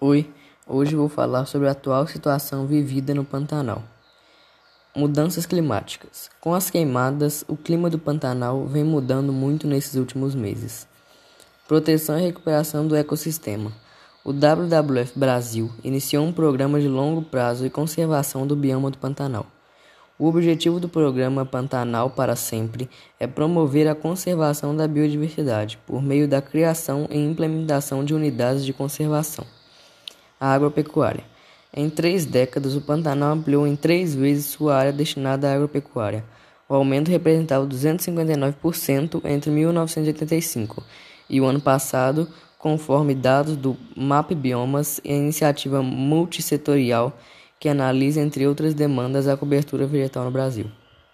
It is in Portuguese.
Oi, hoje vou falar sobre a atual situação vivida no Pantanal. Mudanças climáticas. Com as queimadas, o clima do Pantanal vem mudando muito nesses últimos meses. Proteção e recuperação do ecossistema. O WWF Brasil iniciou um programa de longo prazo de conservação do bioma do Pantanal. O objetivo do programa Pantanal para Sempre é promover a conservação da biodiversidade por meio da criação e implementação de unidades de conservação a agropecuária. Em três décadas, o Pantanal ampliou em três vezes sua área destinada à agropecuária. O aumento representava 259% entre 1985 e o ano passado, conforme dados do MAP Biomas e iniciativa multissetorial que analisa, entre outras demandas, a cobertura vegetal no Brasil.